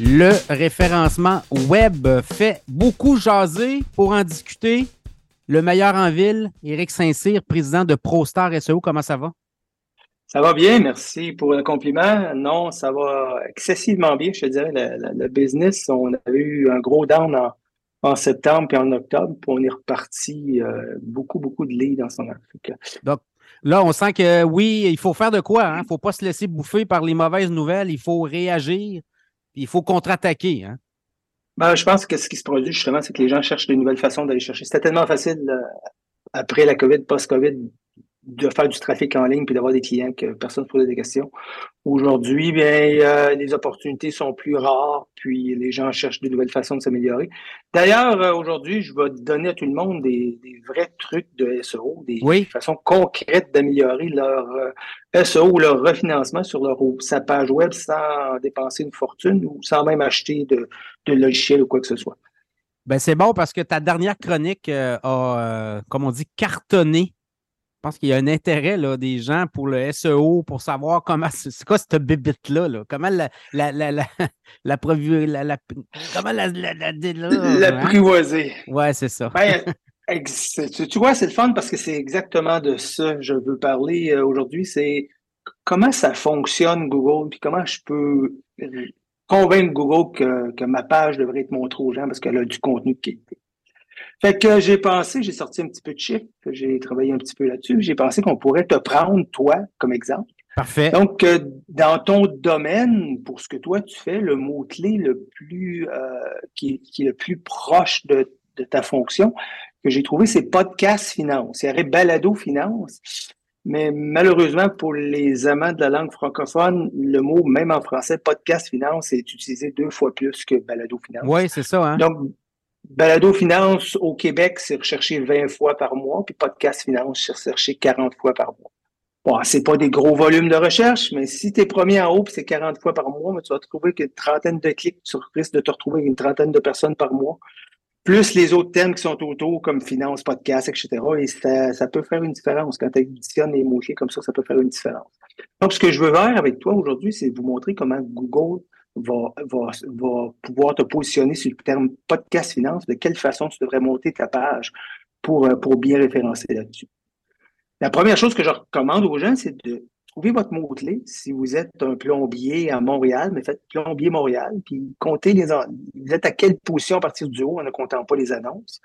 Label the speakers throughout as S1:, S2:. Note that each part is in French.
S1: Le référencement web fait beaucoup jaser pour en discuter. Le meilleur en ville, Éric Saint-Cyr, président de ProStar SEO, comment ça va?
S2: Ça va bien, merci pour le compliment. Non, ça va excessivement bien, je te dirais. Le, business, on a eu un gros down en, septembre et en octobre, puis on est reparti euh, beaucoup, beaucoup de leads dans son Afrique.
S1: Donc, là, on sent que oui, il faut faire de quoi. Il hein? ne faut pas se laisser bouffer par les mauvaises nouvelles. Il faut réagir il faut contre-attaquer. Hein?
S2: Ben, je pense que ce qui se produit justement, c'est que les gens cherchent de nouvelles façons d'aller chercher. C'était tellement facile euh, après la COVID, post-COVID, de faire du trafic en ligne puis d'avoir des clients que personne ne posait des questions. Aujourd'hui, bien, euh, les opportunités sont plus rares, puis les gens cherchent de nouvelles façons de s'améliorer. D'ailleurs, euh, aujourd'hui, je vais donner à tout le monde des, vrais trucs de SEO, des, façons concrètes d'améliorer leur euh, SEO ou leur refinancement sur leur sa page web sans dépenser une fortune ou sans même acheter de, de logiciel ou quoi que ce soit.
S1: Ben c'est bon parce que ta dernière chronique a, comme on dit, cartonné je pense qu'il y a un intérêt là, des gens pour le SEO, pour savoir comment c'est quoi cette bibite-là, là? comment la la la la la, la, la comment la la, la,
S2: l'apprivoiser.
S1: Hein? Ouais, c'est ça.
S2: Ben, tu, vois, c'est le fun parce que c'est exactement de ça que je veux parler euh, aujourd'hui. C'est comment ça fonctionne Google, puis comment je peux convaincre Google que, que ma page devrait être montrée aux gens parce qu'elle a du contenu de qualité. Fait que j'ai pensé, j'ai sorti un petit peu de chiffres, j'ai travaillé un petit peu là-dessus. J'ai pensé qu'on pourrait te prendre, toi, comme exemple.
S1: Parfait.
S2: Donc, euh, dans ton domaine, pour ce que toi tu fais, le mot-clé le plus euh, qui, est le plus proche de, ta fonction que j'ai trouvé, c'est podcast finance. Il y aurait balado finance. Mais malheureusement, pour les amants de la langue francophone, le mot, même en français, podcast finance, est utilisé deux fois plus que balado finance.
S1: Oui, c'est ça. Hein?
S2: Donc, Balado Finance au Québec, c'est recherché 20 fois par mois, puis Podcast Finance, c'est recherché 40 fois par mois. Bon, c'est pas des gros volumes de recherche, mais si tu es premier en haut, c'est 40 fois par mois, mais tu vas trouver qu'une trentaine de clics, tu risques de te retrouver avec une trentaine de personnes par mois, plus les autres thèmes qui sont autour, comme finance, podcast, etc. Et ça, ça peut faire une différence. Quand tu additionnes les mots comme ça, ça peut faire une différence. Donc, ce que je veux faire avec toi aujourd'hui, c'est vous montrer comment Google va, va, pouvoir te positionner sur le terme podcast finance, de quelle façon tu devrais monter ta page pour, euh, pour bien référencer là-dessus. La première chose que je recommande aux gens, c'est de trouver votre mot-clé. Si vous êtes un plombier à Montréal, mais faites plombier Montréal, puis comptez les vous êtes à quelle position à partir du haut en ne comptant pas les annonces.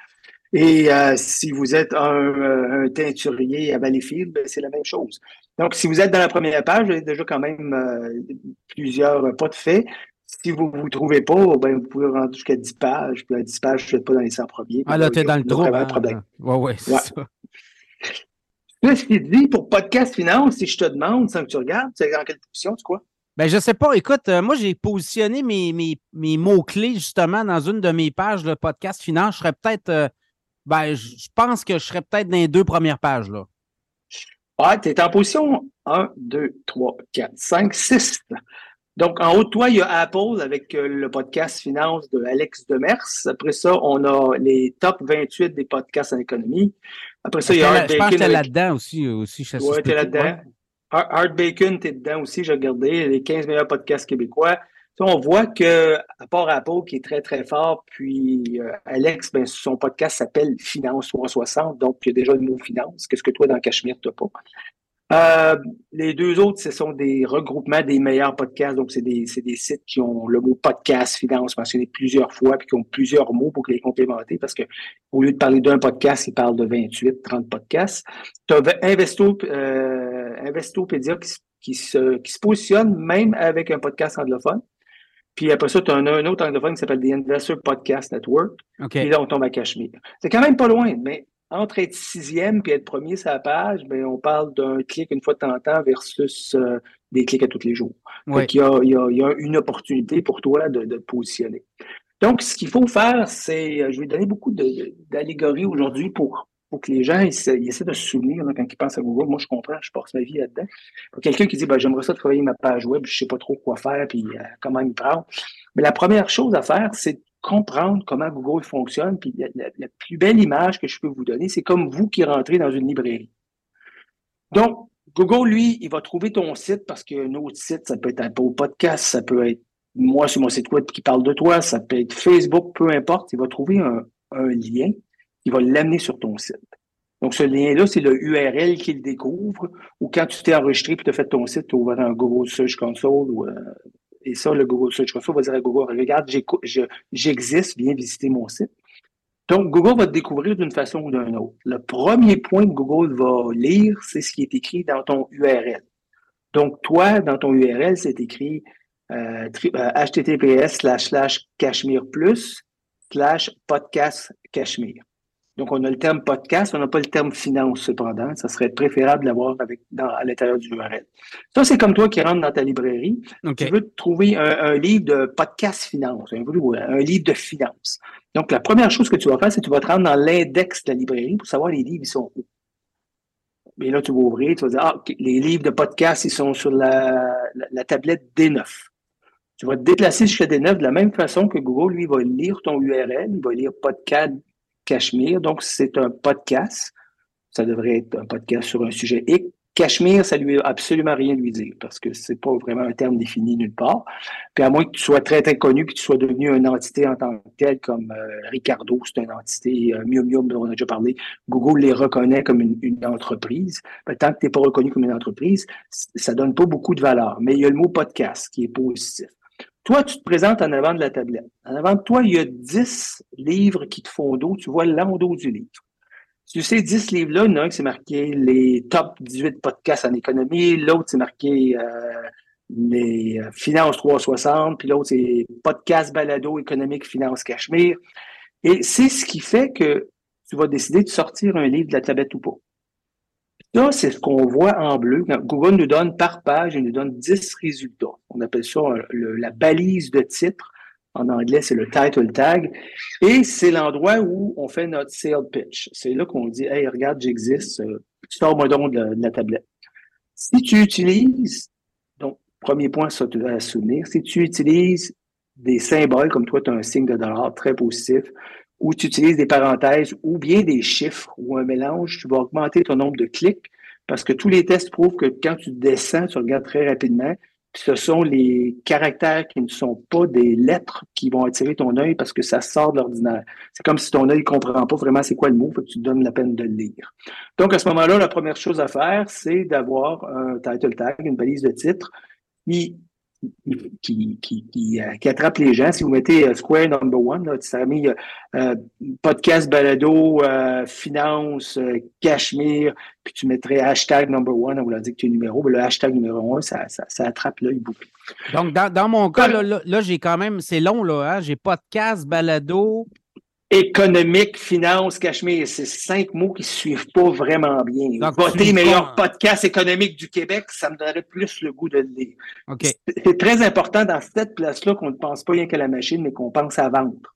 S2: Et euh, si vous êtes un, teinturier à Valleyfield, ben, c'est la même chose. Donc, si vous êtes dans la première page, vous avez déjà quand même euh, plusieurs pas de fait. Si vous ne vous trouvez pas, ben, vous pouvez rentrer jusqu'à 10 pages. Puis à 10 pages, je ne pas dans les 100 premiers.
S1: Ah là, tu es dans le trou. Hein?
S2: problème.
S1: Oui, oui, c'est ça.
S2: Ce qui dit pour podcast finance, si je te demande, sans que tu regardes, c'est dans quelle position, tu crois?
S1: Ben, je sais pas. Écoute, euh, moi, j'ai positionné mes, mes, mes mots-clés justement dans une de mes pages de podcast finance. Je serais peut-être ben, je pense que je serais peut-être dans les deux premières pages. Là.
S2: Ah, tu es en position 1, 2, 3, 4, 5, 6. Donc, en haut de toi, il y a Apple avec euh, le podcast Finance de Alex Demers. Après ça, on a les top 28 des podcasts en économie. Après ça, il y a
S1: Art Je pense que tu là-dedans aussi. Aussi
S2: oui, tu es là-dedans. Art Bacon, tu es dedans aussi, j'ai regardé. Les 15 meilleurs podcasts québécois. On voit que, à part Apple, qui est très, très fort, puis euh, Alex, ben, son podcast s'appelle Finance 360, donc il y a déjà le mot finance. Qu'est-ce que toi, dans Cachemire, tu pas? Euh, les deux autres, ce sont des regroupements des meilleurs podcasts. Donc, c'est des, des, sites qui ont le mot podcast, finance mentionné plusieurs fois, puis qui ont plusieurs mots pour les complémenter, parce que au lieu de parler d'un podcast, ils parlent de 28, 30 podcasts. Tu as Investo, euh, se, qui se positionne même avec un podcast anglophone. Puis après ça, tu as un, autre anglophone qui s'appelle The Investor Podcast Network. Et là, on tombe à Cachemire. C'est quand même pas loin, mais entre être sixième et être premier sur la page, ben, on parle d'un clic une fois de temps en temps versus euh, des clics à tous les jours. Donc, il, y a, il, y a, une opportunité pour toi de, de te positionner. Donc, ce qu'il faut faire, c'est, euh, je vais donner beaucoup d'allégories aujourd'hui pour, pour que les gens ils, essaient de se souvenir quand ils pensent à Google. Moi, je comprends, je passe ma vie là-dedans. Quelqu'un qui dit, ben, j'aimerais ça travailler ma page web, je sais pas trop quoi faire, puis euh, comment y prendre. Mais la première chose à faire, c'est comprendre comment Google fonctionne. Puis la, plus belle image que je peux vous donner, c'est comme vous qui rentrez dans une librairie. Donc, Google, lui, il va trouver ton site parce qu'un autre site, ça peut être un podcast, ça peut être moi sur mon site web qui parle de toi, ça peut être Facebook, peu importe. Il va trouver un, lien qui va l'amener sur ton site. Donc, ce lien-là, c'est le URL qu'il découvre, ou quand tu t'es enregistré et tu as fait ton site, tu as ouvert un Google Search Console ou euh, et ça, le Google Search Console va dire à Google, regarde, j'existe, viens visiter mon site. Donc, Google va te découvrir d'une façon ou d'une autre. Le premier point que Google va lire, c'est ce qui est écrit dans ton URL. Donc, toi, dans ton URL, c'est écrit euh, https euh, slash slash cachemire plus slash podcast cachemire. Donc, on a le terme podcast, on n'a pas le terme finance cependant. Ça serait préférable d'avoir avec à l'intérieur du URL. Ça, c'est comme toi qui rentres dans ta librairie. Tu veux trouver un, livre de podcast finance, un, un, livre de finance. Donc, la première chose que tu vas faire, c'est que tu vas te rendre dans l'index de la librairie pour savoir les livres, ils sont où. Et là, tu vas ouvrir, tu vas dire, ah, les livres de podcast, ils sont sur la, la tablette D9. Tu vas te déplacer jusqu'à D9 de la même façon que Google, lui, va lire ton URL, il va lire podcast Cachemire. Donc, c'est un podcast. Ça devrait être un podcast sur un sujet X. Cachemire, ça lui a absolument rien lui dire parce que c'est pas vraiment un terme défini nulle part. Puis à moins que tu sois très très connu puis que tu sois devenu une entité en tant que telle comme euh, Ricardo, c'est une entité, euh, Mium Mium dont on a déjà parlé, Google les reconnaît comme une, entreprise. tant que tu n'es pas reconnu comme une entreprise, ça donne pas beaucoup de valeur. Mais il y a le mot podcast qui est positif. Toi, tu te présentes en avant de la tablette. En avant de toi, il y a 10 livres qui te font dos. Tu vois l'endos du livre. Sur ces 10 livres-là, il y en a un qui c'est marqué les top 18 podcasts en économie, l'autre c'est marqué euh, les euh, finances 360, puis l'autre c'est podcast balado économique finance cachemire. Et c'est ce qui fait que tu vas décider de sortir un livre de la tablette ou pas. Ça, c'est ce qu'on voit en bleu. Google nous donne par page, il nous donne 10 résultats. On appelle ça euh, la balise de titre. En anglais, c'est le title tag. Et c'est l'endroit où on fait notre sale pitch. C'est là qu'on dit, hey, regarde, j'existe, euh, sors-moi donc de la, tablette. Si tu utilises, donc, premier point ça à souvenir, si tu utilises des symboles, comme toi, tu as un signe de dollar très positif, ou tu utilises des parenthèses ou bien des chiffres ou un mélange, tu vas augmenter ton nombre de clics parce que tous les tests prouvent que quand tu descends, tu regardes très rapidement, ce sont les caractères qui ne sont pas des lettres qui vont attirer ton œil parce que ça sort de l'ordinaire. C'est comme si ton œil ne comprend pas vraiment c'est quoi le mot, tu te donnes la peine de le lire. Donc, à ce moment-là, la première chose à faire, c'est d'avoir un title tag, une balise de titre, qui qui, qui, qui, euh, qui, attrape les gens. Si vous mettez euh, Square Number One, là, ça mis euh, podcast balado, finance, Cachemire, puis tu mettrais hashtag number one, on vous l'a dit que tu es numéro, mais le hashtag numéro un, ça, ça, ça attrape l'œil beaucoup.
S1: Donc, dans, dans mon cas, là, là, j'ai quand même, c'est long, là, hein? j'ai podcast, balado,
S2: économique, finance, Cachemire, c'est cinq mots qui ne suivent pas vraiment bien. Donc, Voter meilleur podcast économique du Québec, ça me donnerait plus le goût de le lire. C'est très important dans cette place-là qu'on ne pense pas rien qu'à la machine, mais qu'on pense à vendre.